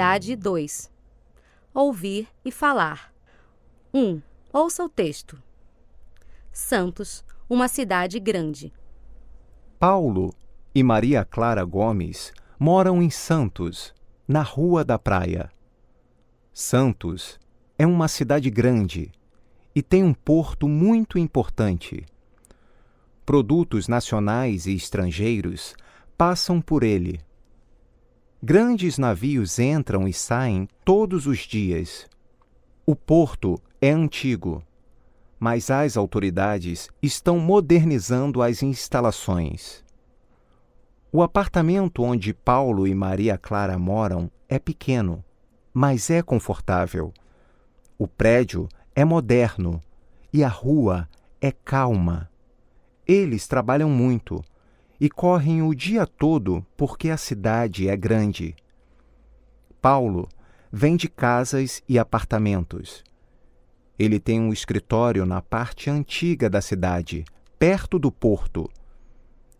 Atividade 2. Ouvir e falar. 1. Ouça o texto. Santos, uma cidade grande. Paulo e Maria Clara Gomes moram em Santos, na Rua da Praia. Santos é uma cidade grande e tem um porto muito importante. Produtos nacionais e estrangeiros passam por ele. Grandes navios entram e saem todos os dias. O porto é antigo, mas as autoridades estão modernizando as instalações. O apartamento onde Paulo e Maria Clara moram é pequeno, mas é confortável. O prédio é moderno e a rua é calma. Eles trabalham muito e correm o dia todo porque a cidade é grande. Paulo vende casas e apartamentos. Ele tem um escritório na parte antiga da cidade, perto do porto.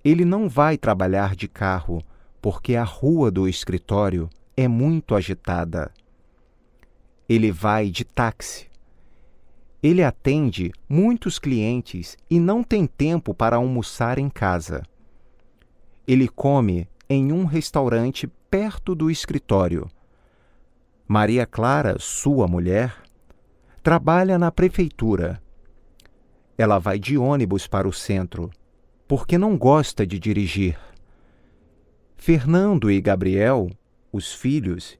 Ele não vai trabalhar de carro porque a rua do escritório é muito agitada. Ele vai de táxi. Ele atende muitos clientes e não tem tempo para almoçar em casa ele come em um restaurante perto do escritório. Maria Clara, sua mulher, trabalha na prefeitura. Ela vai de ônibus para o centro, porque não gosta de dirigir. Fernando e Gabriel, os filhos,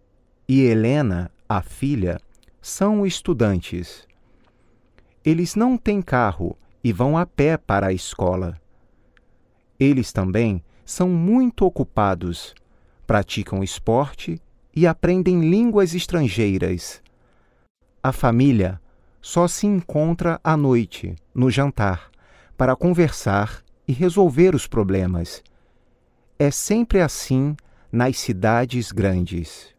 e Helena, a filha, são estudantes. Eles não têm carro e vão a pé para a escola. Eles também são muito ocupados, praticam esporte e aprendem línguas estrangeiras. A família só se encontra à noite, no jantar, para conversar e resolver os problemas. É sempre assim nas cidades grandes.